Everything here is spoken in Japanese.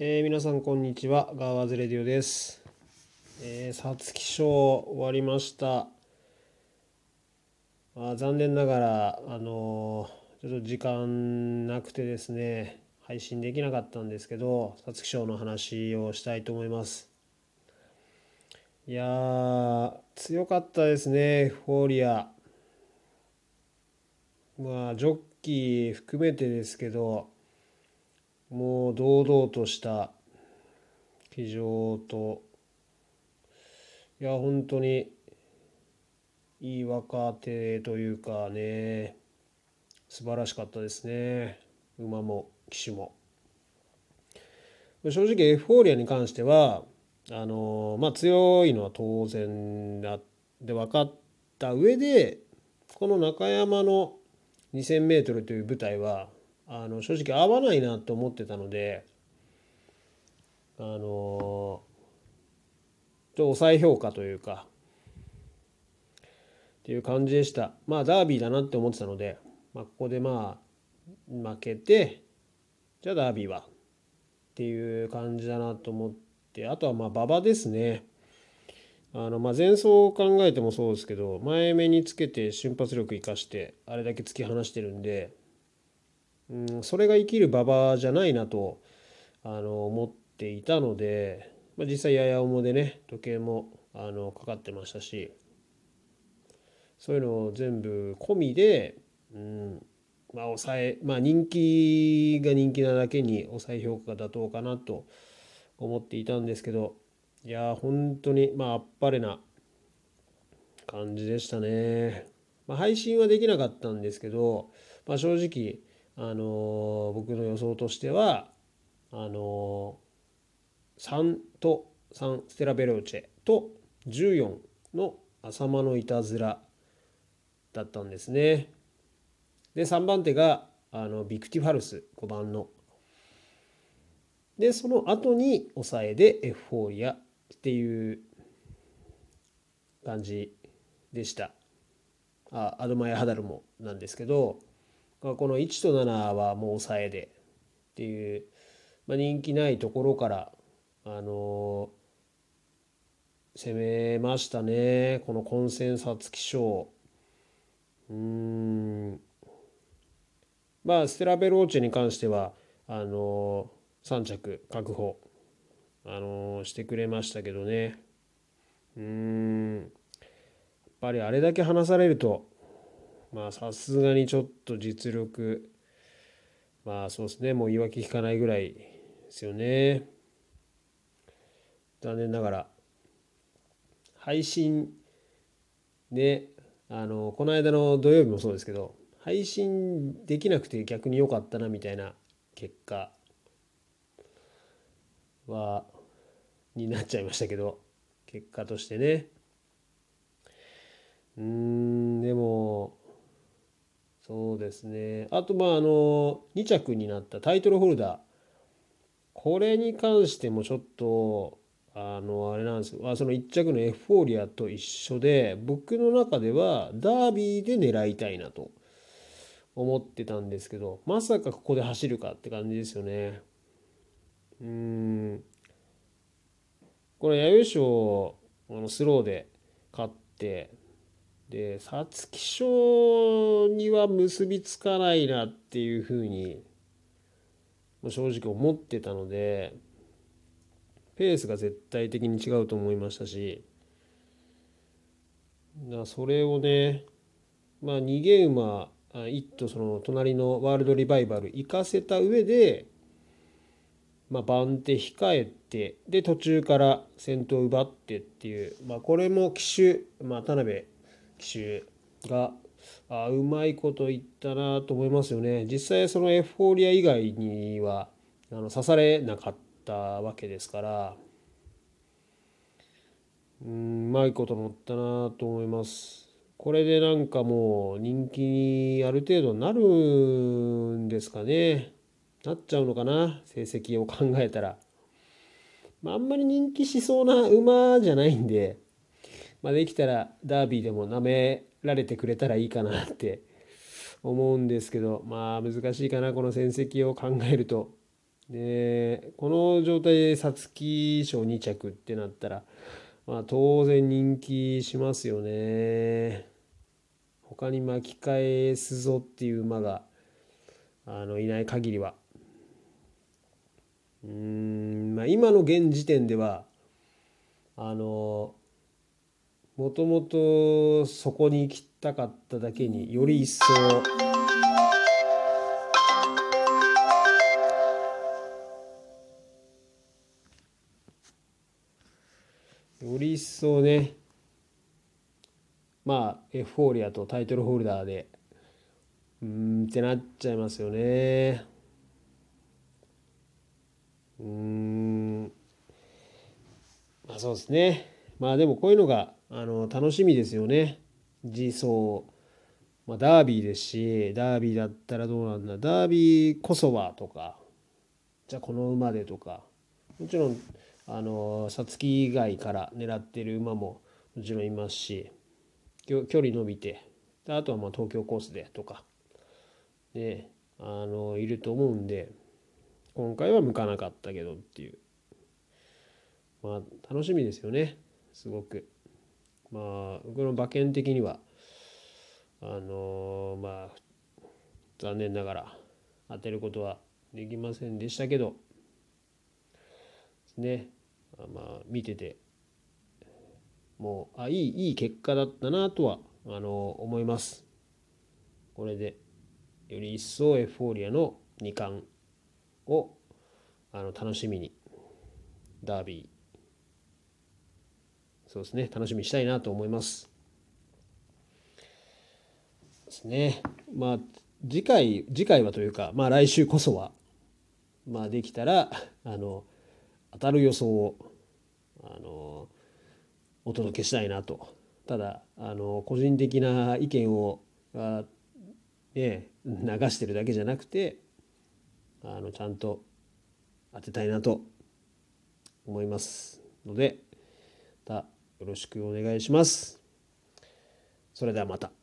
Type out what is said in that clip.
えー皆さんこんにちは。ガーワーズレディオです。えー皐月賞終わりました。あ残念ながらあのーちょっと時間なくてですね配信できなかったんですけど皐月賞の話をしたいと思います。いやー強かったですねフォーリア。まあジョッキー含めてですけどもう堂々とした騎乗といや本当にいい若手というかね素晴らしかったですね。馬も騎手も。正直エフフォーリアに関してはあのまあ強いのは当然だ。で分かった上でこの中山の 2000m という舞台はあの正直合わないなと思ってたのであのちょっと抑え評価というかっていう感じでした。まあダービーだなって思ってたので、まあ、ここでまあ負けてじゃあダービーはっていう感じだなと思ってあとはまあ馬場ですね。あのまあ前走を考えてもそうですけど前目につけて瞬発力生かしてあれだけ突き放してるんでうん、それが生きる馬場じゃないなとあの思っていたので、まあ、実際やや重でね時計もあのかかってましたしそういうのを全部込みで、うんまあ、抑えまあ人気が人気なだけに抑え評価が妥当かなと思っていたんですけどいや本当にまああっぱれな感じでしたね。まあ、配信はできなかったんですけど、まあ、正直あの僕の予想としてはあの3と3ステラベローチェと14の浅間のいたずらだったんですね。で3番手があのビクティファルス5番の。でその後に抑えでエフフォーリアっていう感じでした。あアドマイハダルもなんですけどこの1と7はもう抑えでっていう、まあ、人気ないところからあの攻めましたね。この混戦皐月賞。うん。まあステラベローチェに関してはあの3着確保あのしてくれましたけどね。うん。やっぱりあれだけ離されるとまあさすがにちょっと実力まあそうですね。もう言い訳聞かないぐらいですよね。残念ながら。配信であのこの間の土曜日もそうですけど配信できなくて逆に良かったなみたいな結果はになっちゃいましたけど結果としてね。うーんでもそうですね。あとまああの2着になったタイトルホルダー。これに関してもちょっとあのあれなんですよ。その1着のエフフォーリアと一緒で僕の中ではダービーで狙いたいなと思ってたんですけどまさかここで走るかって感じですよね。うん。これ弥生賞あのスローで勝ってで皐月賞には結びつかないなっていうふうに正直思ってたのでペースが絶対的に違うと思いましたしだそれをねまあ逃げ馬一頭その隣のワールドリバイバル行かせた上でまあ、番手控えてで途中から先頭奪ってっていう、まあ、これも騎手、まあ、田辺手があうまいこと言ったなと思いますよね。実際そのエフフォーリア以外にはあの刺されなかったわけですから。うんうまいこと乗ったなと思います。これでなんかもう人気にある程度なるんですかね。なっちゃうのかな成績を考えたら、まあ、あんまり人気しそうな馬じゃないんで。まあ、できたらダービーでも舐められてくれたらいいかなって思うんですけどまあ難しいかなこの戦績を考えると。でこの状態で皐月賞2着ってなったら、まあ、当然人気しますよね。他に巻き返すぞっていう馬があのいない限りは。うんまあ今の現時点ではあのもともとそこに行きたかっただけにより一層より一層ねまあエフフォーリアとタイトルホルダーでうんってなっちゃいますよね。うん。まあそうですね。まあでもこういうのがあの楽しみですよね。次走、まあ、ダービーですしダービーだったらどうなんだ。ダービーこそはとかじゃあこの馬でとかもちろんあの皐月以外から狙ってる馬ももちろんいますし距離伸びてあとはまあ東京コースでとかであのいると思うんで今回は向かなかったけどっていう。まあ楽しみですよね。すごく。まあ僕の馬券的にはあのまあ残念ながら当てることはできませんでしたけどねまあ見ててもうあいいいい結果だったなとはあの思います。これでより一層エフフォーリアの2冠をあの楽しみにダービーそうですね。楽しみにしたいなと思います。ですね。まあ次回次回はというかまあ来週こそはまあできたらあの当たる予想をあのお届けしたいなと。ただあの個人的な意見をあ、ね、流してるだけじゃなくてあのちゃんと当てたいなと思いますのでまたよろしくお願いします。それではまた。